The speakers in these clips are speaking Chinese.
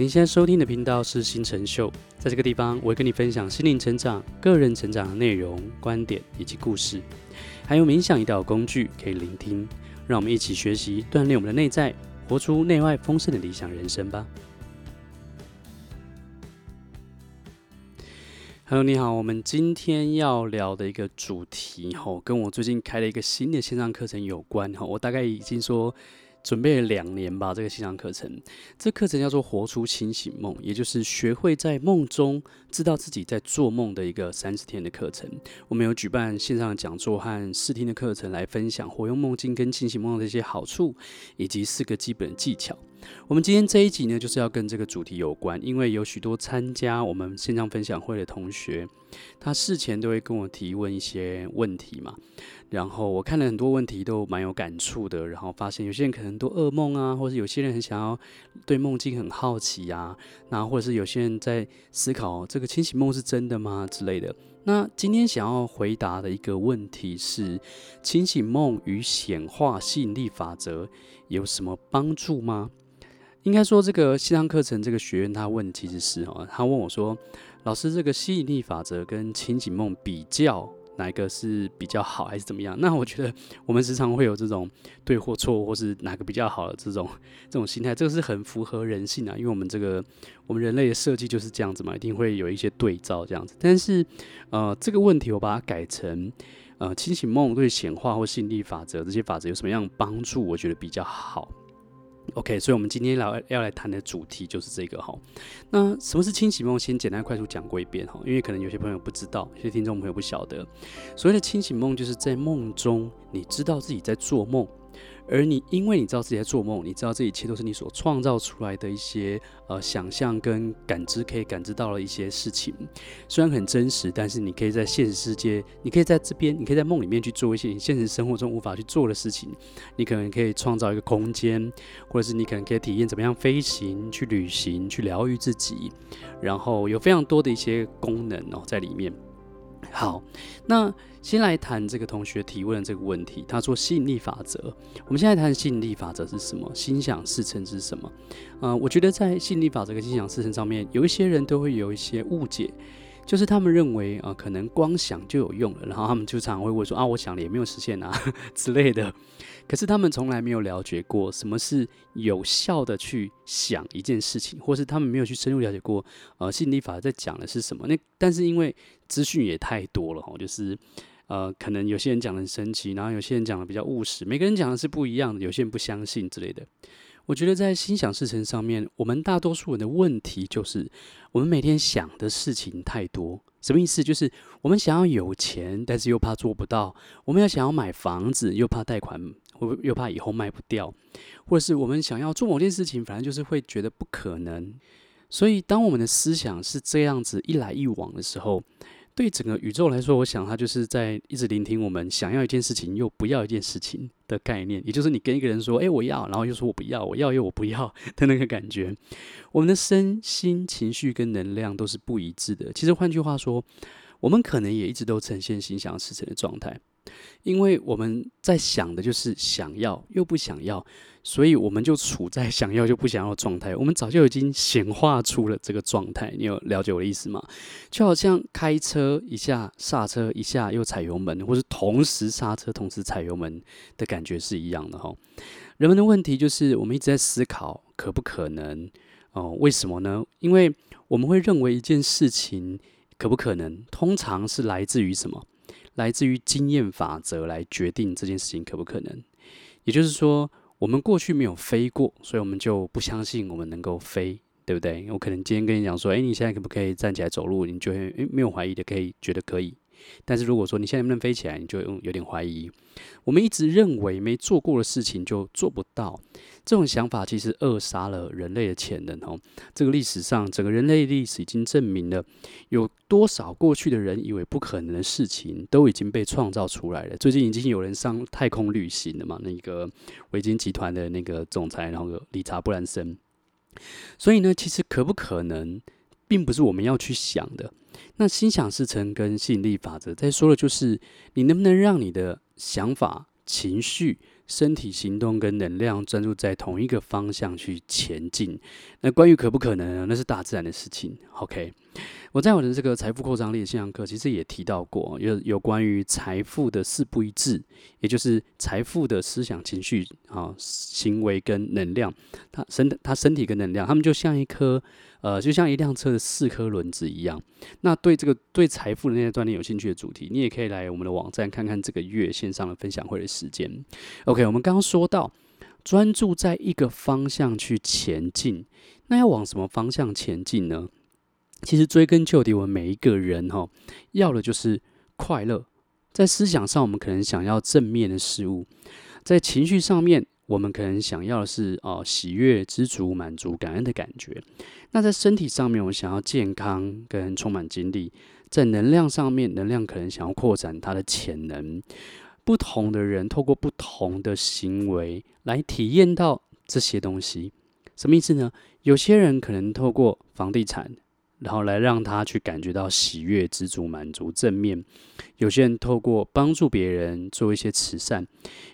您现在收听的频道是新成秀，在这个地方，我会跟你分享心灵成长、个人成长的内容、观点以及故事，还有冥想一道工具可以聆听。让我们一起学习，锻炼我们的内在，活出内外丰盛的理想人生吧。Hello，你好，我们今天要聊的一个主题，吼，跟我最近开了一个新的线上课程有关，吼，我大概已经说。准备了两年吧，这个线上课程，这课程叫做“活出清醒梦”，也就是学会在梦中知道自己在做梦的一个三十天的课程。我们有举办线上讲座和试听的课程，来分享活用梦境跟清醒梦的一些好处，以及四个基本技巧。我们今天这一集呢，就是要跟这个主题有关，因为有许多参加我们线上分享会的同学，他事前都会跟我提问一些问题嘛。然后我看了很多问题，都蛮有感触的。然后发现有些人可能都噩梦啊，或者有些人很想要对梦境很好奇啊，然后或者是有些人在思考这个清醒梦是真的吗之类的。那今天想要回答的一个问题是：清醒梦与显化吸引力法则有什么帮助吗？应该说，这个线上课程这个学员他问其实是哦，他问我说：“老师，这个吸引力法则跟清醒梦比较。”哪一个是比较好，还是怎么样？那我觉得我们时常会有这种对或错，或是哪个比较好的这种这种心态，这个是很符合人性啊。因为我们这个我们人类的设计就是这样子嘛，一定会有一些对照这样子。但是呃，这个问题我把它改成呃，清醒梦对显化或吸引力法则这些法则有什么样的帮助？我觉得比较好。OK，所以，我们今天来要来谈的主题就是这个哈。那什么是清醒梦？先简单快速讲过一遍哈，因为可能有些朋友不知道，有些听众朋友不晓得。所谓的清醒梦，就是在梦中，你知道自己在做梦。而你，因为你知道自己在做梦，你知道这一切都是你所创造出来的一些呃想象跟感知，可以感知到了一些事情，虽然很真实，但是你可以在现实世界，你可以在这边，你可以在梦里面去做一些你现实生活中无法去做的事情。你可能可以创造一个空间，或者是你可能可以体验怎么样飞行、去旅行、去疗愈自己，然后有非常多的一些功能哦在里面。好，那先来谈这个同学提问的这个问题。他说吸引力法则，我们现在谈吸引力法则是什么？心想事成是什么？呃，我觉得在吸引力法则跟心想事成上面，有一些人都会有一些误解。就是他们认为啊、呃，可能光想就有用了，然后他们就常常会问说啊，我想了也没有实现啊 之类的。可是他们从来没有了解过什么是有效的去想一件事情，或是他们没有去深入了解过呃吸引力法则在讲的是什么。那但是因为资讯也太多了哈，就是呃可能有些人讲的很神奇，然后有些人讲的比较务实，每个人讲的是不一样的，有些人不相信之类的。我觉得在心想事成上面，我们大多数人的问题就是，我们每天想的事情太多。什么意思？就是我们想要有钱，但是又怕做不到；我们要想要买房子，又怕贷款，又又怕以后卖不掉；或者是我们想要做某件事情，反正就是会觉得不可能。所以，当我们的思想是这样子一来一往的时候，对整个宇宙来说，我想它就是在一直聆听我们想要一件事情又不要一件事情的概念，也就是你跟一个人说：“哎，我要”，然后又说我不要，我要又我不要 的那个感觉。我们的身心情绪跟能量都是不一致的。其实换句话说，我们可能也一直都呈现心想事成的状态。因为我们在想的就是想要又不想要，所以我们就处在想要就不想要的状态。我们早就已经显化出了这个状态。你有了解我的意思吗？就好像开车一下刹车，一下又踩油门，或是同时刹车同时踩油门的感觉是一样的哈。人们的问题就是我们一直在思考可不可能哦？为什么呢？因为我们会认为一件事情可不可能，通常是来自于什么？来自于经验法则来决定这件事情可不可能，也就是说，我们过去没有飞过，所以我们就不相信我们能够飞，对不对？我可能今天跟你讲说，哎，你现在可不可以站起来走路？你就会诶没有怀疑的，可以觉得可以。但是如果说你现在能不能飞起来，你就有点怀疑。我们一直认为没做过的事情就做不到，这种想法其实扼杀了人类的潜能哦。这个历史上，整个人类历史已经证明了，有多少过去的人以为不可能的事情，都已经被创造出来了。最近已经有人上太空旅行了嘛？那个维京集团的那个总裁，然后理查布兰森。所以呢，其实可不可能，并不是我们要去想的。那心想事成跟吸引力法则在说的就是，你能不能让你的想法、情绪、身体行动跟能量专注在同一个方向去前进。那关于可不可能呢？那是大自然的事情。OK，我在我的这个财富扩张力的线上课，其实也提到过，有有关于财富的四不一致，也就是财富的思想、情绪、啊行为跟能量，它身它身体跟能量，他们就像一颗。呃，就像一辆车的四颗轮子一样。那对这个对财富的那些锻炼有兴趣的主题，你也可以来我们的网站看看这个月线上的分享会的时间。OK，我们刚刚说到专注在一个方向去前进，那要往什么方向前进呢？其实追根究底，我们每一个人哈，要的就是快乐。在思想上，我们可能想要正面的事物；在情绪上面，我们可能想要的是哦，喜悦、知足、满足、感恩的感觉。那在身体上面，我想要健康跟充满精力；在能量上面，能量可能想要扩展它的潜能。不同的人透过不同的行为来体验到这些东西，什么意思呢？有些人可能透过房地产，然后来让他去感觉到喜悦、知足、满足、正面；有些人透过帮助别人做一些慈善；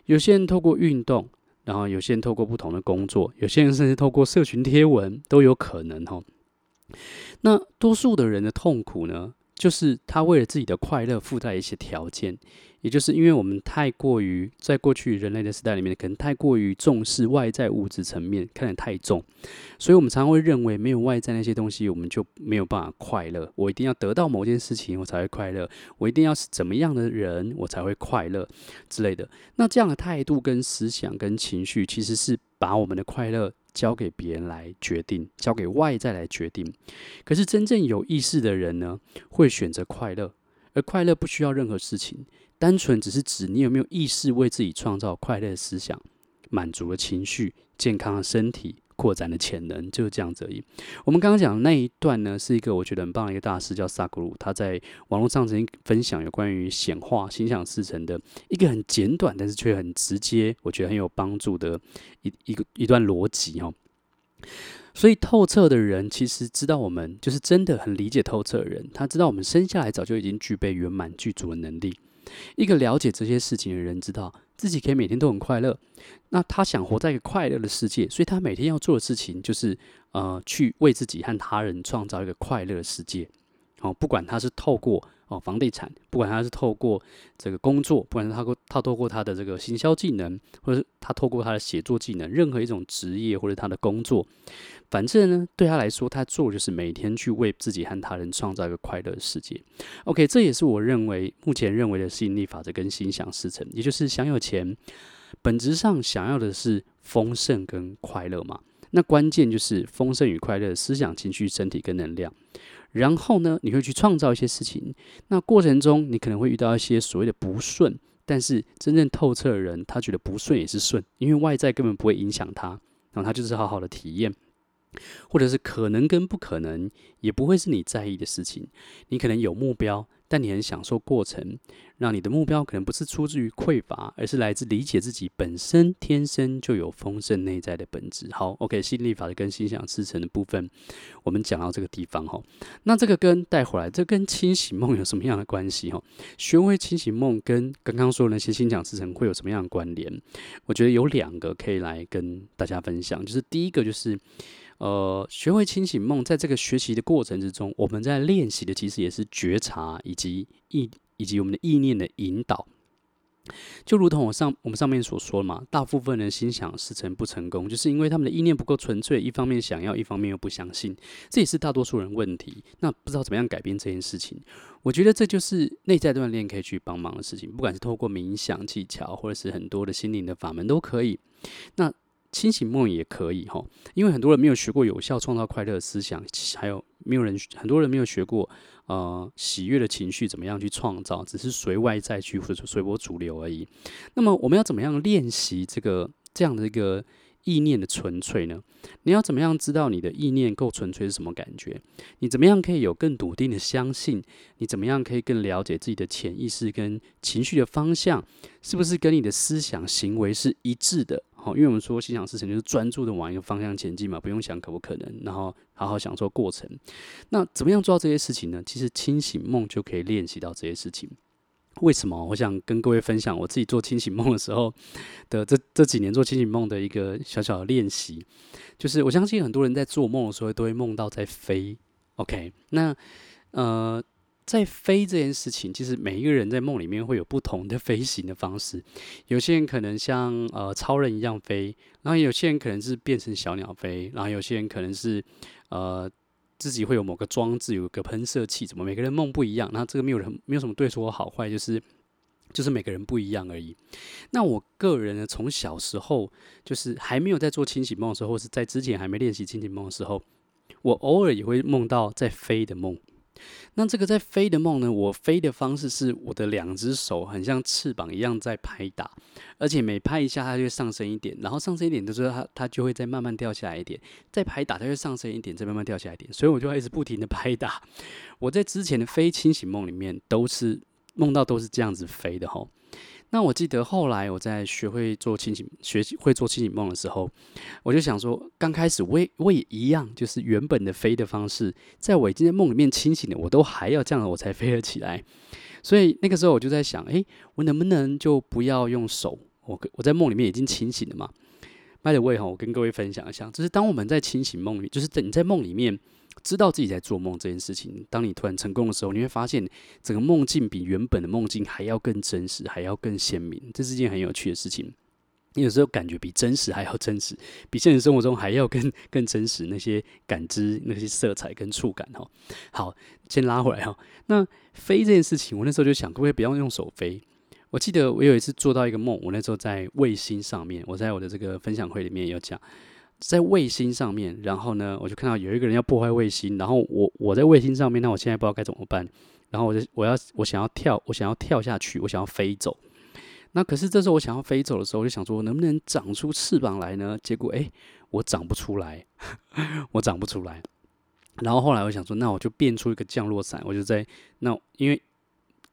有些人透过运动。然后有些人透过不同的工作，有些人甚至透过社群贴文都有可能哈。那多数的人的痛苦呢，就是他为了自己的快乐附带一些条件。也就是因为我们太过于在过去人类的时代里面，可能太过于重视外在物质层面，看得太重，所以我们常常会认为没有外在那些东西，我们就没有办法快乐。我一定要得到某件事情，我才会快乐；我一定要是怎么样的人，我才会快乐之类的。那这样的态度、跟思想、跟情绪，其实是把我们的快乐交给别人来决定，交给外在来决定。可是真正有意识的人呢，会选择快乐，而快乐不需要任何事情。单纯只是指你有没有意识为自己创造快乐思想、满足的情绪、健康的身体、扩展的潜能，就是这样子而已。我们刚刚讲的那一段呢，是一个我觉得很棒的一个大师叫萨古鲁，他在网络上曾经分享有关于显化心想事成的一个很简短，但是却很直接，我觉得很有帮助的一一个一段逻辑哦。所以透彻的人其实知道我们就是真的很理解透彻的人，他知道我们生下来早就已经具备圆满具足的能力。一个了解这些事情的人，知道自己可以每天都很快乐。那他想活在一个快乐的世界，所以他每天要做的事情就是，呃，去为自己和他人创造一个快乐的世界。哦，不管他是透过哦房地产，不管他是透过这个工作，不管是他过他透过他的这个行销技能，或者是他透过他的写作技能，任何一种职业或者他的工作。反正呢，对他来说，他做就是每天去为自己和他人创造一个快乐的世界。OK，这也是我认为目前认为的吸引力法则跟心想事成，也就是想有钱，本质上想要的是丰盛跟快乐嘛。那关键就是丰盛与快乐思想、情绪、身体跟能量。然后呢，你会去创造一些事情。那过程中，你可能会遇到一些所谓的不顺，但是真正透彻的人，他觉得不顺也是顺，因为外在根本不会影响他，然后他就是好好的体验。或者是可能跟不可能，也不会是你在意的事情。你可能有目标，但你很享受过程，让你的目标可能不是出自于匮乏，而是来自理解自己本身天生就有丰盛内在的本质。好，OK，吸引力法则跟心想事成的部分，我们讲到这个地方哈。那这个跟带回来，这跟清醒梦有什么样的关系哈？学会清醒梦跟刚刚说的那些心想事成会有什么样的关联？我觉得有两个可以来跟大家分享，就是第一个就是。呃，学会清醒梦，在这个学习的过程之中，我们在练习的其实也是觉察以及意以及我们的意念的引导。就如同我上我们上面所说嘛，大部分人心想事成不成功，就是因为他们的意念不够纯粹，一方面想要，一方面又不相信，这也是大多数人问题。那不知道怎么样改变这件事情，我觉得这就是内在锻炼可以去帮忙的事情，不管是透过冥想技巧，或者是很多的心灵的法门都可以。那清醒梦也可以哈，因为很多人没有学过有效创造快乐的思想，还有没有人很多人没有学过呃喜悦的情绪怎么样去创造，只是随外在去或者随波逐流而已。那么我们要怎么样练习这个这样的一个意念的纯粹呢？你要怎么样知道你的意念够纯粹是什么感觉？你怎么样可以有更笃定的相信？你怎么样可以更了解自己的潜意识跟情绪的方向，是不是跟你的思想行为是一致的？好，因为我们说心想事成就是专注的往一个方向前进嘛，不用想可不可能，然后好好享受过程。那怎么样做到这些事情呢？其实清醒梦就可以练习到这些事情。为什么？我想跟各位分享我自己做清醒梦的时候的这这几年做清醒梦的一个小小的练习，就是我相信很多人在做梦的时候都会梦到在飞。OK，那呃，在飞这件事情，其实每一个人在梦里面会有不同的飞行的方式。有些人可能像呃超人一样飞，然后有些人可能是变成小鸟飞，然后有些人可能是呃。自己会有某个装置，有个喷射器，怎么每个人梦不一样？那这个没有人没有什么对错好坏，就是就是每个人不一样而已。那我个人呢，从小时候就是还没有在做清醒梦的时候，或是在之前还没练习清醒梦的时候，我偶尔也会梦到在飞的梦。那这个在飞的梦呢？我飞的方式是我的两只手很像翅膀一样在拍打，而且每拍一下它就会上升一点，然后上升一点的时候它它就会再慢慢掉下来一点，再拍打它就上升一点，再慢慢掉下来一点，所以我就要一直不停的拍打。我在之前的非清醒梦里面都是梦到都是这样子飞的吼。那我记得后来我在学会做清醒、学会做清醒梦的时候，我就想说，刚开始我也我也一样，就是原本的飞的方式，在我已经在梦里面清醒了，我都还要这样，我才飞了起来。所以那个时候我就在想，哎，我能不能就不要用手？我我在梦里面已经清醒了嘛？By the way 哈，我跟各位分享一下，就是当我们在清醒梦里，就是在你在梦里面。知道自己在做梦这件事情，当你突然成功的时候，你会发现整个梦境比原本的梦境还要更真实，还要更鲜明。这是一件很有趣的事情。你有时候感觉比真实还要真实，比现实生活中还要更更真实。那些感知、那些色彩跟触感，哈。好，先拉回来哈。那飞这件事情，我那时候就想，可不可以不要用手飞？我记得我有一次做到一个梦，我那时候在卫星上面，我在我的这个分享会里面有讲。在卫星上面，然后呢，我就看到有一个人要破坏卫星，然后我我在卫星上面，那我现在不知道该怎么办，然后我就我要我想要跳，我想要跳下去，我想要飞走。那可是这时候我想要飞走的时候，我就想说能不能长出翅膀来呢？结果诶，我长不出来，我长不出来。然后后来我想说，那我就变出一个降落伞，我就在那，因为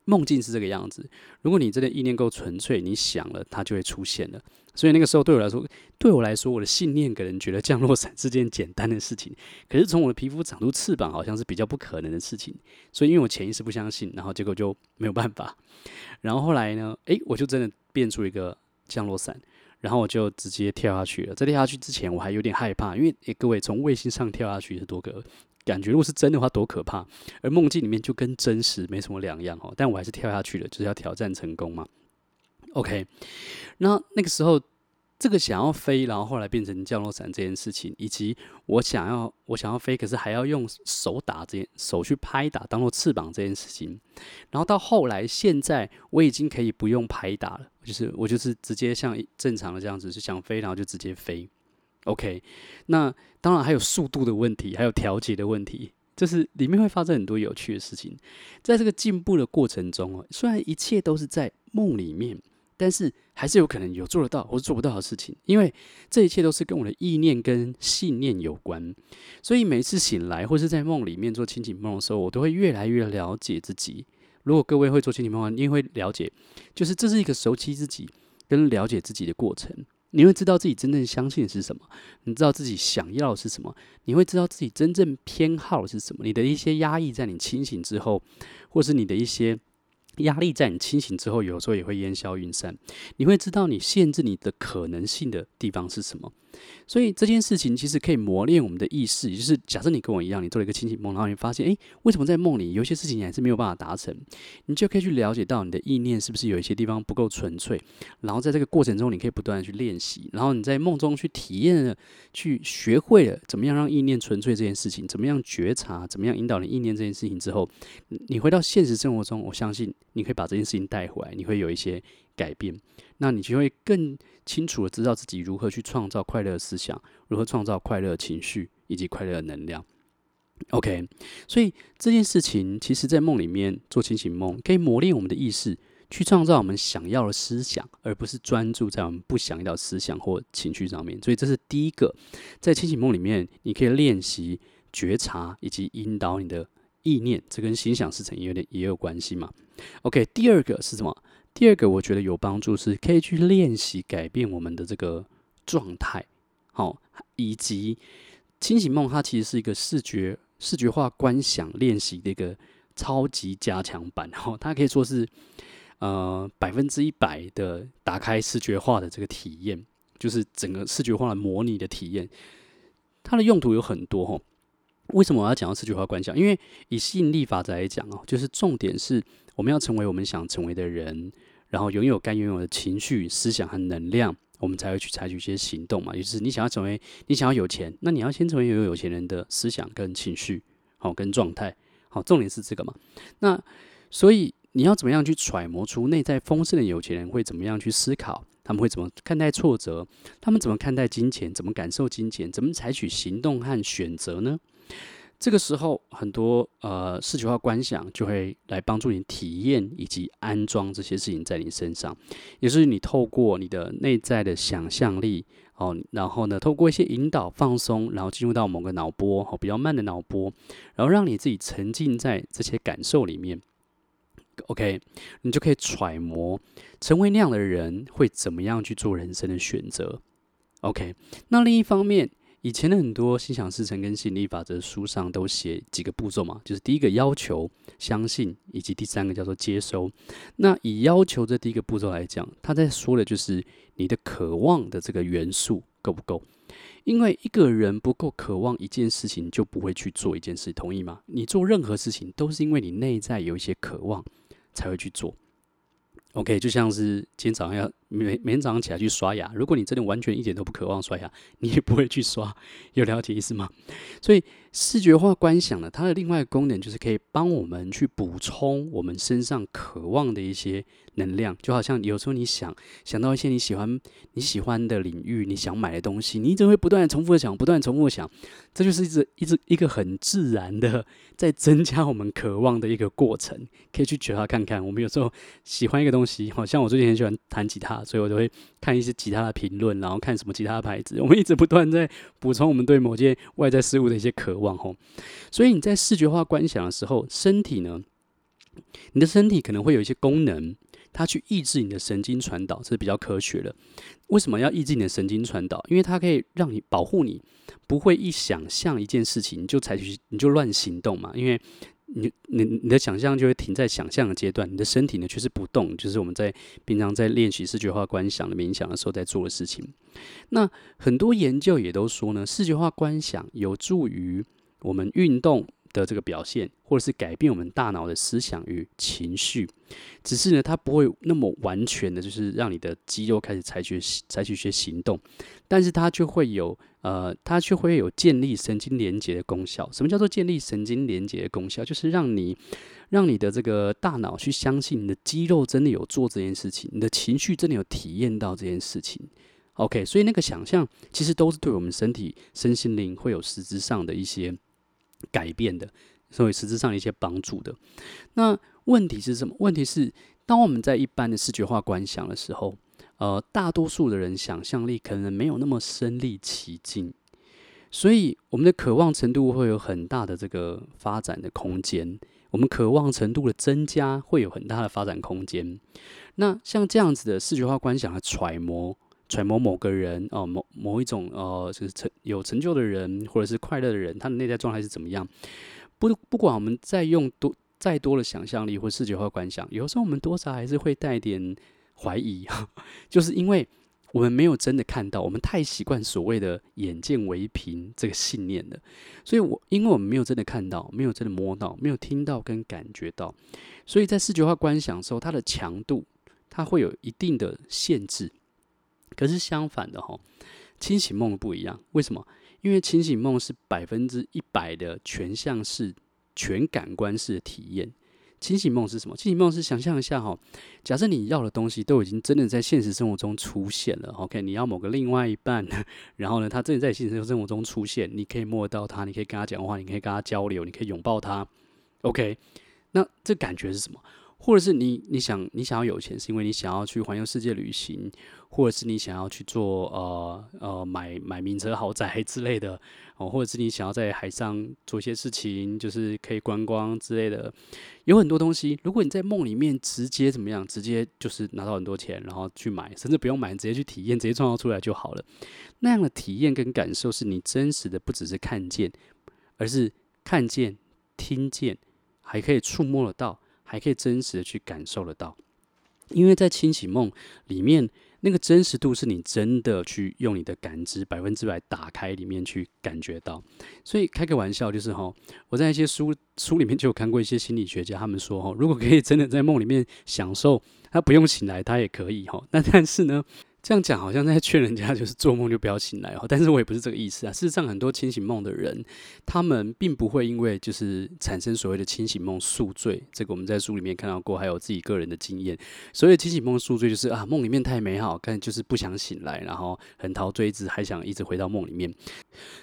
梦境是这个样子，如果你真的意念够纯粹，你想了，它就会出现了。所以那个时候对我来说，对我来说，我的信念可能觉得降落伞是件简单的事情。可是从我的皮肤长出翅膀，好像是比较不可能的事情。所以因为我潜意识不相信，然后结果就没有办法。然后后来呢，诶，我就真的变出一个降落伞，然后我就直接跳下去了。在跳下去之前，我还有点害怕，因为诶，各位从卫星上跳下去是多个感觉，如果是真的话多可怕。而梦境里面就跟真实没什么两样哦。但我还是跳下去了，就是要挑战成功嘛。OK，那那个时候，这个想要飞，然后后来变成降落伞这件事情，以及我想要我想要飞，可是还要用手打这件手去拍打当做翅膀这件事情，然后到后来现在我已经可以不用拍打了，就是我就是直接像正常的这样子，是想飞然后就直接飞。OK，那当然还有速度的问题，还有调节的问题，就是里面会发生很多有趣的事情。在这个进步的过程中哦，虽然一切都是在梦里面。但是还是有可能有做得到或做不到的事情，因为这一切都是跟我的意念跟信念有关。所以每次醒来或是在梦里面做清醒梦的时候，我都会越来越了解自己。如果各位会做清醒梦的话，你也会了解，就是这是一个熟悉自己跟了解自己的过程。你会知道自己真正相信的是什么，你知道自己想要的是什么，你会知道自己真正偏好的是什么。你的一些压抑在你清醒之后，或是你的一些。压力在你清醒之后，有时候也会烟消云散。你会知道你限制你的可能性的地方是什么。所以这件事情其实可以磨练我们的意识，也就是假设你跟我一样，你做了一个清醒梦，然后你发现，诶，为什么在梦里有些事情你还是没有办法达成？你就可以去了解到你的意念是不是有一些地方不够纯粹。然后在这个过程中，你可以不断的去练习，然后你在梦中去体验了，去学会了怎么样让意念纯粹这件事情，怎么样觉察，怎么样引导你意念这件事情之后，你回到现实生活中，我相信你可以把这件事情带回来，你会有一些改变。那你就会更清楚的知道自己如何去创造快乐的思想，如何创造快乐的情绪以及快乐的能量。OK，所以这件事情其实，在梦里面做清醒梦，可以磨练我们的意识，去创造我们想要的思想，而不是专注在我们不想要的思想或情绪上面。所以这是第一个，在清醒梦里面，你可以练习觉察以及引导你的意念，这跟心想事成也有点也有关系嘛。OK，第二个是什么？第二个我觉得有帮助，是可以去练习改变我们的这个状态，好，以及清醒梦，它其实是一个视觉视觉化观想练习的一个超级加强版，哈，它可以说是呃百分之一百的打开视觉化的这个体验，就是整个视觉化的模拟的体验。它的用途有很多哦。为什么我要讲到视觉化观想？因为以吸引力法则来讲哦，就是重点是我们要成为我们想成为的人，然后拥有该拥有的情绪、思想和能量，我们才会去采取一些行动嘛。也就是你想要成为，你想要有钱，那你要先成为拥有有钱人的思想跟情绪，好，跟状态，好，重点是这个嘛。那所以你要怎么样去揣摩出内在丰盛的有钱人会怎么样去思考？他们会怎么看待挫折？他们怎么看待金钱？怎么感受金钱？怎么采取行动和选择呢？这个时候，很多呃视觉化观想就会来帮助你体验以及安装这些事情在你身上，也是你透过你的内在的想象力哦，然后呢，透过一些引导放松，然后进入到某个脑波哦，比较慢的脑波，然后让你自己沉浸在这些感受里面。OK，你就可以揣摩成为那样的人会怎么样去做人生的选择。OK，那另一方面。以前的很多心想事成跟吸引力法则书上都写几个步骤嘛，就是第一个要求、相信，以及第三个叫做接收。那以要求这第一个步骤来讲，他在说的就是你的渴望的这个元素够不够？因为一个人不够渴望一件事情，就不会去做一件事，同意吗？你做任何事情都是因为你内在有一些渴望才会去做。OK，就像是今天早上要每每天早上起来去刷牙，如果你真的完全一点都不渴望刷牙，你也不会去刷，有了解意思吗？所以视觉化观想呢，它的另外一个功能就是可以帮我们去补充我们身上渴望的一些能量，就好像有时候你想想到一些你喜欢你喜欢的领域，你想买的东西，你一直会不断重复的想，不断重复的想，这就是一直一直一个很自然的在增加我们渴望的一个过程，可以去觉察看看。我们有时候喜欢一个东西，好像我最近很喜欢弹吉他，所以我就会看一些吉他的评论，然后看什么吉他的牌子，我们一直不断在补充我们对某件外在事物的一些渴望吼。所以你在视觉化观想的时候，身体呢，你的身体可能会有一些功能。它去抑制你的神经传导，这是比较科学的。为什么要抑制你的神经传导？因为它可以让你保护你，不会一想象一件事情你就采取你就乱行动嘛。因为你你你的想象就会停在想象的阶段，你的身体呢却是不动，就是我们在平常在练习视觉化观想的冥想的时候在做的事情。那很多研究也都说呢，视觉化观想有助于我们运动的这个表现，或者是改变我们大脑的思想与情绪，只是呢，它不会那么完全的，就是让你的肌肉开始采取采取一些行动，但是它却会有呃，它却会有建立神经连接的功效。什么叫做建立神经连接的功效？就是让你让你的这个大脑去相信你的肌肉真的有做这件事情，你的情绪真的有体验到这件事情。OK，所以那个想象其实都是对我们身体身心灵会有实质上的一些。改变的，所以实质上一些帮助的。那问题是什么？问题是，当我们在一般的视觉化观想的时候，呃，大多数的人想象力可能没有那么身临其境，所以我们的渴望程度会有很大的这个发展的空间。我们渴望程度的增加会有很大的发展空间。那像这样子的视觉化观想的揣摩。揣摩某个人哦，某某一种呃，就是成有成就的人，或者是快乐的人，他的内在状态是怎么样？不不管我们再用多再多的想象力或视觉化观想，有时候我们多少还是会带点怀疑，就是因为我们没有真的看到，我们太习惯所谓的眼见为凭这个信念了。所以我因为我们没有真的看到，没有真的摸到，没有听到跟感觉到，所以在视觉化观想的时候，它的强度它会有一定的限制。可是相反的哈，清醒梦不一样。为什么？因为清醒梦是百分之一百的全向式、全感官式的体验。清醒梦是什么？清醒梦是想象一下哈，假设你要的东西都已经真的在现实生活中出现了。OK，你要某个另外一半，然后呢，他真的在现实生活中出现，你可以摸到他，你可以跟他讲话，你可以跟他交流，你可以拥抱他。OK，那这感觉是什么？或者是你你想你想要有钱，是因为你想要去环游世界旅行，或者是你想要去做呃呃买买名车豪宅之类的哦，或者是你想要在海上做一些事情，就是可以观光之类的，有很多东西。如果你在梦里面直接怎么样，直接就是拿到很多钱，然后去买，甚至不用买，直接去体验，直接创造出来就好了。那样的体验跟感受是你真实的，不只是看见，而是看见、听见，还可以触摸得到。还可以真实的去感受得到因为在清醒梦里面，那个真实度是你真的去用你的感知百分之百打开里面去感觉到。所以开个玩笑就是哈，我在一些书书里面就有看过一些心理学家，他们说哈，如果可以真的在梦里面享受，他不用醒来，他也可以哈。那但是呢，这样讲好像在劝人家，就是做梦就不要醒来哦。但是我也不是这个意思啊。事实上，很多清醒梦的人，他们并不会因为就是产生所谓的清醒梦宿醉。这个我们在书里面看到过，还有自己个人的经验。所谓清醒梦宿醉，就是啊，梦里面太美好，但就是不想醒来，然后很陶醉，一直还想一直回到梦里面。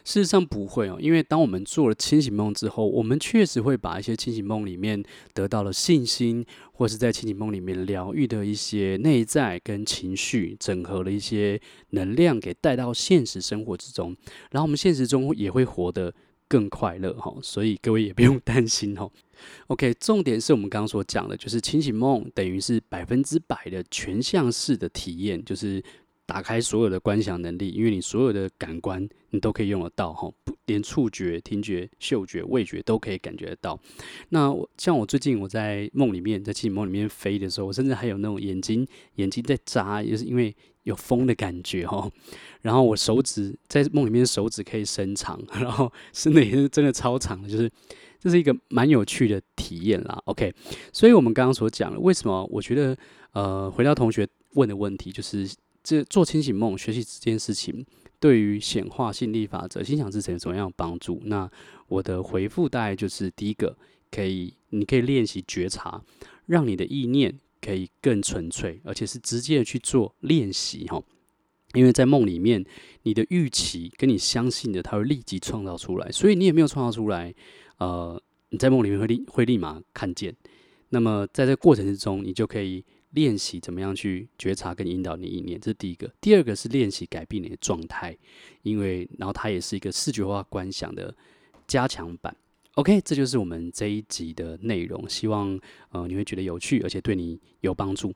事实上不会哦，因为当我们做了清醒梦之后，我们确实会把一些清醒梦里面得到了信心。或是在清醒梦里面疗愈的一些内在跟情绪，整合了一些能量，给带到现实生活之中，然后我们现实中也会活得更快乐哈。所以各位也不用 担心哈。OK，重点是我们刚刚所讲的，就是清醒梦等于是百分之百的全向式的体验，就是。打开所有的观想能力，因为你所有的感官你都可以用得到哈，连触觉、听觉、嗅觉、味觉都可以感觉得到。那我像我最近我在梦里面，在清醒梦里面飞的时候，我甚至还有那种眼睛眼睛在眨，也是因为有风的感觉哈。然后我手指在梦里面手指可以伸长，然后伸的也是真的超长，就是这是一个蛮有趣的体验啦。OK，所以我们刚刚所讲的，为什么我觉得呃，回到同学问的问题就是。这做清醒梦学习这件事情，对于显化吸引力法则、心想事成有什么样的帮助？那我的回复大概就是：第一个，可以你可以练习觉察，让你的意念可以更纯粹，而且是直接的去做练习哈。因为在梦里面，你的预期跟你相信的，它会立即创造出来，所以你也没有创造出来，呃，你在梦里面会立会立马看见。那么在这过程之中，你就可以。练习怎么样去觉察跟引导你意念，这是第一个。第二个是练习改变你的状态，因为然后它也是一个视觉化观想的加强版。OK，这就是我们这一集的内容，希望呃你会觉得有趣，而且对你有帮助。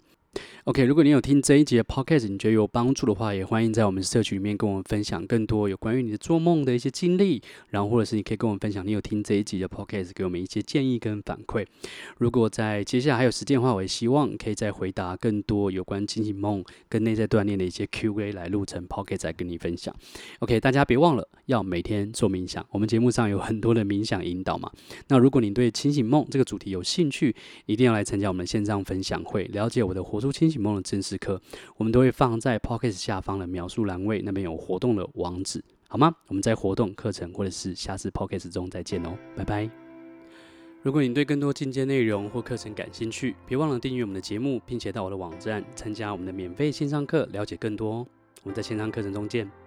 OK，如果你有听这一集的 Podcast，你觉得有帮助的话，也欢迎在我们社群里面跟我们分享更多有关于你的做梦的一些经历，然后或者是你可以跟我们分享你有听这一集的 Podcast，给我们一些建议跟反馈。如果在接下来还有时间的话，我也希望可以再回答更多有关清醒梦跟内在锻炼的一些 Q&A 来录成 Podcast 再跟你分享。OK，大家别忘了要每天做冥想，我们节目上有很多的冥想引导嘛。那如果你对清醒梦这个主题有兴趣，一定要来参加我们的线上分享会，了解我的活出清醒梦的正式课，我们都会放在 p o c k e t 下方的描述栏位，那边有活动的网址，好吗？我们在活动课程或者是下次 p o c k e t 中再见哦，拜拜。如果你对更多进阶内容或课程感兴趣，别忘了订阅我们的节目，并且到我的网站参加我们的免费线上课，了解更多哦。我们在线上课程中见。